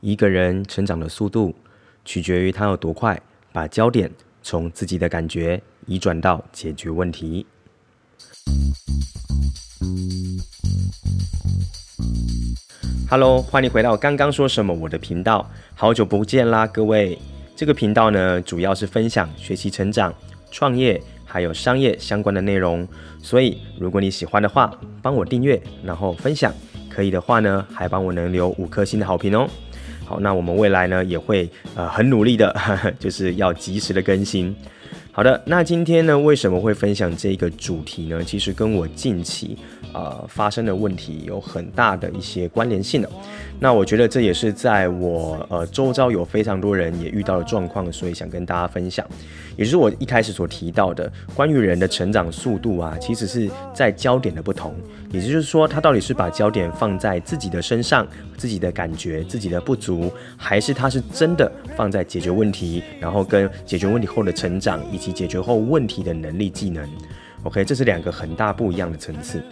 一个人成长的速度，取决于他有多快把焦点从自己的感觉移转到解决问题。Hello，欢迎回到刚刚说什么我的频道，好久不见啦，各位。这个频道呢，主要是分享学习、成长、创业还有商业相关的内容，所以如果你喜欢的话，帮我订阅，然后分享，可以的话呢，还帮我能留五颗星的好评哦。好，那我们未来呢也会呃很努力的，就是要及时的更新。好的，那今天呢为什么会分享这个主题呢？其实跟我近期呃发生的问题有很大的一些关联性的。那我觉得这也是在我呃周遭有非常多人也遇到的状况，所以想跟大家分享。也就是我一开始所提到的，关于人的成长速度啊，其实是在焦点的不同。也就是说，他到底是把焦点放在自己的身上、自己的感觉、自己的不足，还是他是真的放在解决问题，然后跟解决问题后的成长，以及解决后问题的能力、技能。OK，这是两个很大不一样的层次。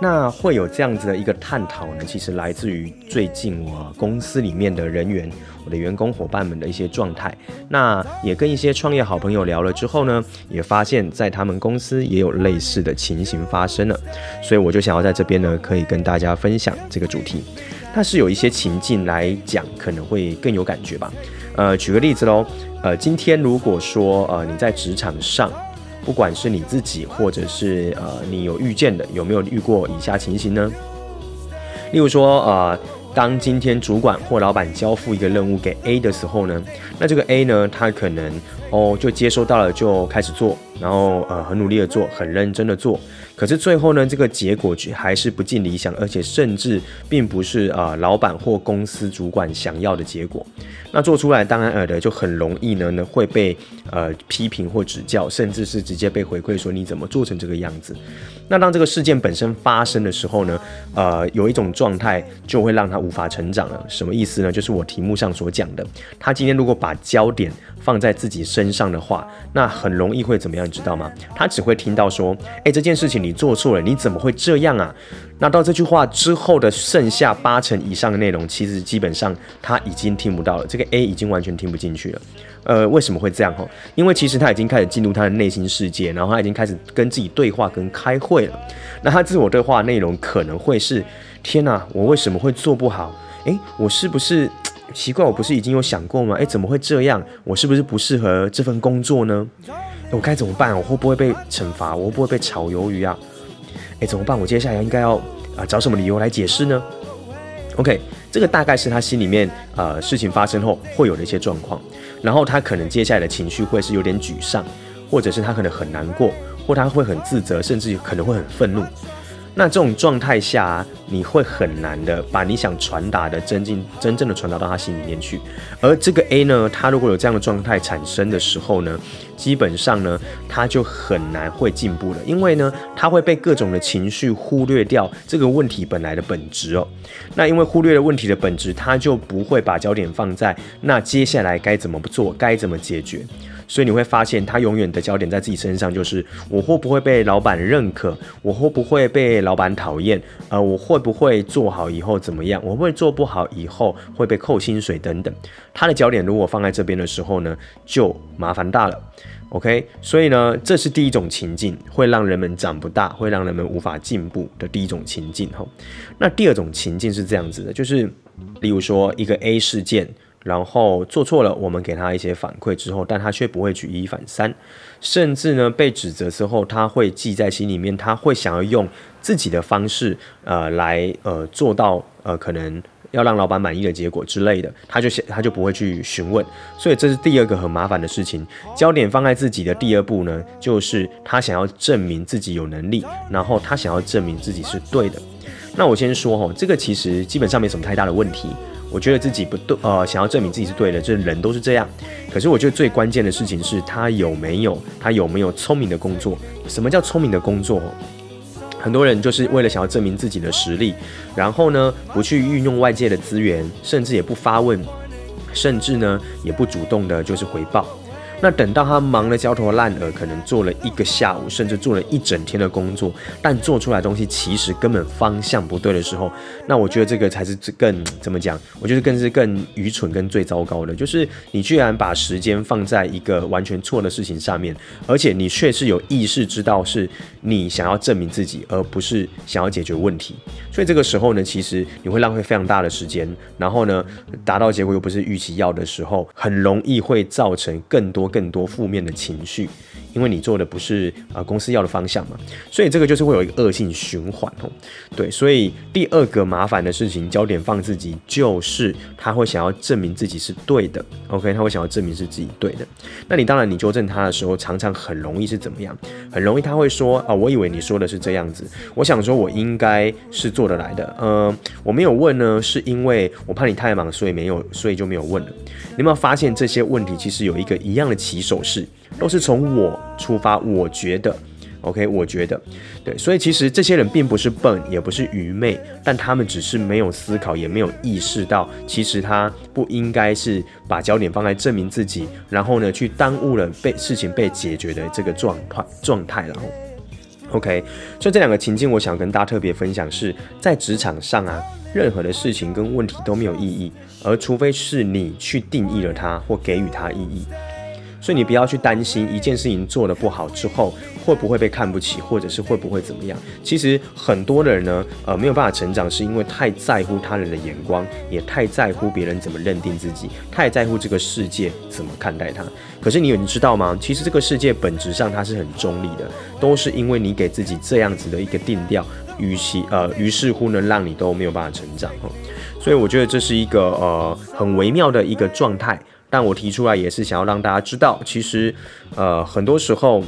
那会有这样子的一个探讨呢，其实来自于最近我公司里面的人员，我的员工伙伴们的一些状态。那也跟一些创业好朋友聊了之后呢，也发现，在他们公司也有类似的情形发生了。所以我就想要在这边呢，可以跟大家分享这个主题。但是有一些情境来讲，可能会更有感觉吧。呃，举个例子喽。呃，今天如果说呃你在职场上，不管是你自己，或者是呃你有遇见的，有没有遇过以下情形呢？例如说，呃，当今天主管或老板交付一个任务给 A 的时候呢，那这个 A 呢，他可能哦就接收到了，就开始做，然后呃很努力的做，很认真的做。可是最后呢，这个结果却还是不尽理想，而且甚至并不是、呃、老板或公司主管想要的结果。那做出来当然尔的就很容易呢呢会被呃批评或指教，甚至是直接被回馈说你怎么做成这个样子。那当这个事件本身发生的时候呢，呃有一种状态就会让他无法成长了。什么意思呢？就是我题目上所讲的，他今天如果把焦点放在自己身上的话，那很容易会怎么样？知道吗？他只会听到说，哎，这件事情你做错了，你怎么会这样啊？那到这句话之后的剩下八成以上的内容，其实基本上他已经听不到了。这个 A 已经完全听不进去了。呃，为什么会这样？哈，因为其实他已经开始进入他的内心世界，然后他已经开始跟自己对话跟开会了。那他自我对话内容可能会是：天哪，我为什么会做不好？诶，我是不是？奇怪，我不是已经有想过吗？诶，怎么会这样？我是不是不适合这份工作呢？我该怎么办？我会不会被惩罚？我会不会被炒鱿鱼啊？诶，怎么办？我接下来应该要啊、找什么理由来解释呢？OK，这个大概是他心里面呃事情发生后会有的一些状况，然后他可能接下来的情绪会是有点沮丧，或者是他可能很难过，或他会很自责，甚至可能会很愤怒。那这种状态下，你会很难的把你想传达的真正真正的传达到他心里面去。而这个 A 呢，他如果有这样的状态产生的时候呢，基本上呢，他就很难会进步了，因为呢，他会被各种的情绪忽略掉这个问题本来的本质哦。那因为忽略了问题的本质，他就不会把焦点放在那接下来该怎么做，该怎么解决。所以你会发现，他永远的焦点在自己身上，就是我会不会被老板认可，我会不会被老板讨厌，呃，我会不会做好以后怎么样，我会不会做不好以后会被扣薪水等等。他的焦点如果放在这边的时候呢，就麻烦大了。OK，所以呢，这是第一种情境，会让人们长不大，会让人们无法进步的第一种情境。哈，那第二种情境是这样子的，就是例如说一个 A 事件。然后做错了，我们给他一些反馈之后，但他却不会举一反三，甚至呢被指责之后，他会记在心里面，他会想要用自己的方式，呃，来呃做到呃可能要让老板满意的结果之类的，他就想他就不会去询问，所以这是第二个很麻烦的事情。焦点放在自己的第二步呢，就是他想要证明自己有能力，然后他想要证明自己是对的。那我先说哈，这个其实基本上没什么太大的问题。我觉得自己不对，呃，想要证明自己是对的，这人都是这样。可是我觉得最关键的事情是他有没有，他有没有聪明的工作？什么叫聪明的工作？很多人就是为了想要证明自己的实力，然后呢，不去运用外界的资源，甚至也不发问，甚至呢，也不主动的就是回报。那等到他忙得焦头烂额，可能做了一个下午，甚至做了一整天的工作，但做出来的东西其实根本方向不对的时候，那我觉得这个才是更怎么讲？我觉得更是更愚蠢、跟最糟糕的，就是你居然把时间放在一个完全错的事情上面，而且你却是有意识知道是你想要证明自己，而不是想要解决问题。所以这个时候呢，其实你会浪费非常大的时间，然后呢，达到结果又不是预期要的时候，很容易会造成更多更多负面的情绪，因为你做的不是啊、公司要的方向嘛，所以这个就是会有一个恶性循环哦。对，所以第二个麻烦的事情，焦点放自己，就是他会想要证明自己是对的，OK，他会想要证明是自己对的。那你当然你纠正他的时候，常常很容易是怎么样？很容易他会说啊、我以为你说的是这样子，我想说我应该是做得来的，嗯、呃，我没有问呢，是因为我怕你太忙，所以没有，所以就没有问了。你有没有发现这些问题其实有一个一样的起手式，都是从我出发，我觉得，OK，我觉得，对，所以其实这些人并不是笨，也不是愚昧，但他们只是没有思考，也没有意识到，其实他不应该是把焦点放在证明自己，然后呢，去耽误了被事情被解决的这个状态状态，然后。OK，所以这两个情境，我想跟大家特别分享是在职场上啊，任何的事情跟问题都没有意义，而除非是你去定义了它或给予它意义。所以你不要去担心一件事情做得不好之后会不会被看不起，或者是会不会怎么样。其实很多的人呢，呃，没有办法成长，是因为太在乎他人的眼光，也太在乎别人怎么认定自己，太在乎这个世界怎么看待他。可是你有你知道吗？其实这个世界本质上它是很中立的，都是因为你给自己这样子的一个定调，与其呃，于是乎呢，让你都没有办法成长。所以我觉得这是一个呃很微妙的一个状态。但我提出来也是想要让大家知道，其实，呃，很多时候。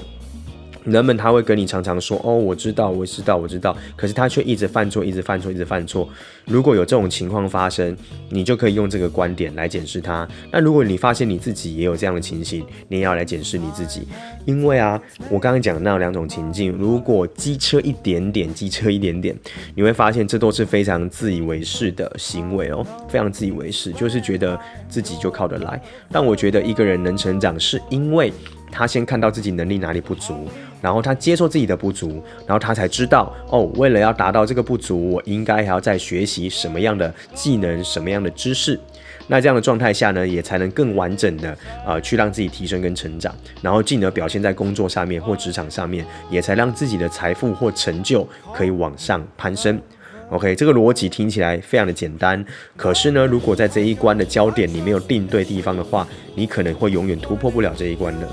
人们他会跟你常常说哦，我知道，我知道，我知道，可是他却一直犯错，一直犯错，一直犯错。如果有这种情况发生，你就可以用这个观点来检视他。那如果你发现你自己也有这样的情形，你也要来检视你自己。因为啊，我刚刚讲的那两种情境，如果机车一点点，机车一点点，你会发现这都是非常自以为是的行为哦，非常自以为是，就是觉得自己就靠得来。但我觉得一个人能成长，是因为他先看到自己能力哪里不足。然后他接受自己的不足，然后他才知道哦，为了要达到这个不足，我应该还要再学习什么样的技能，什么样的知识。那这样的状态下呢，也才能更完整的啊、呃，去让自己提升跟成长，然后进而表现在工作上面或职场上面，也才让自己的财富或成就可以往上攀升。OK，这个逻辑听起来非常的简单，可是呢，如果在这一关的焦点你没有定对地方的话，你可能会永远突破不了这一关的。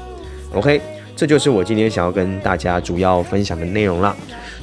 OK。这就是我今天想要跟大家主要分享的内容了。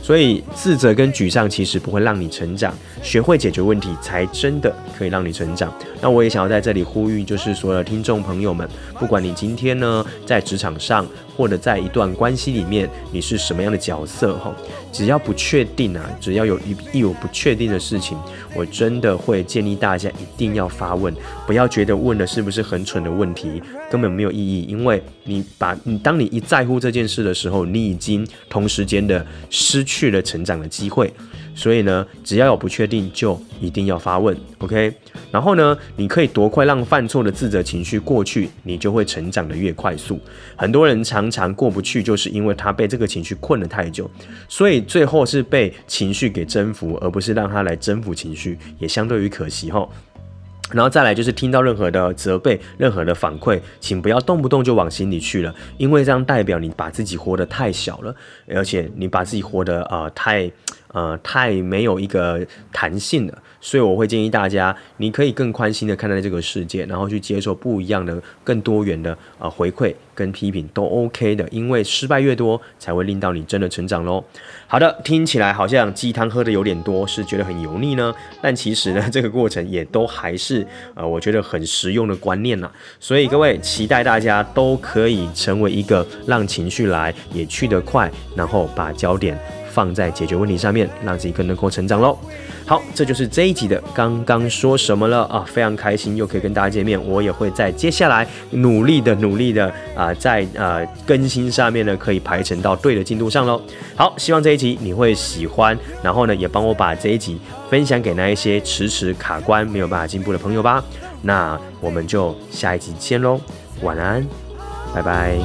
所以自责跟沮丧其实不会让你成长，学会解决问题才真的可以让你成长。那我也想要在这里呼吁，就是所有的听众朋友们，不管你今天呢在职场上，或者在一段关系里面，你是什么样的角色哈，只要不确定啊，只要有一一有不确定的事情，我真的会建议大家一定要发问，不要觉得问的是不是很蠢的问题，根本没有意义，因为你把你当你一在乎这件事的时候，你已经同时间的失去。去了成长的机会，所以呢，只要有不确定，就一定要发问，OK？然后呢，你可以多快让犯错的自责情绪过去，你就会成长得越快速。很多人常常过不去，就是因为他被这个情绪困了太久，所以最后是被情绪给征服，而不是让他来征服情绪，也相对于可惜齁。然后再来就是听到任何的责备、任何的反馈，请不要动不动就往心里去了，因为这样代表你把自己活得太小了，而且你把自己活得呃太呃太没有一个弹性了。所以我会建议大家，你可以更宽心的看待这个世界，然后去接受不一样的、更多元的呃回馈跟批评都 OK 的，因为失败越多，才会令到你真的成长喽。好的，听起来好像鸡汤喝的有点多，是觉得很油腻呢？但其实呢，这个过程也都还是呃，我觉得很实用的观念呐。所以各位，期待大家都可以成为一个让情绪来也去得快，然后把焦点放在解决问题上面，让自己更能够成长喽。好，这就是这一集的刚刚说什么了啊！非常开心又可以跟大家见面，我也会在接下来努力的、努力的啊、在呃更新上面呢，可以排成到对的进度上喽。好，希望这一集你会喜欢，然后呢，也帮我把这一集分享给那一些迟迟卡关、没有办法进步的朋友吧。那我们就下一集见喽，晚安。拜拜。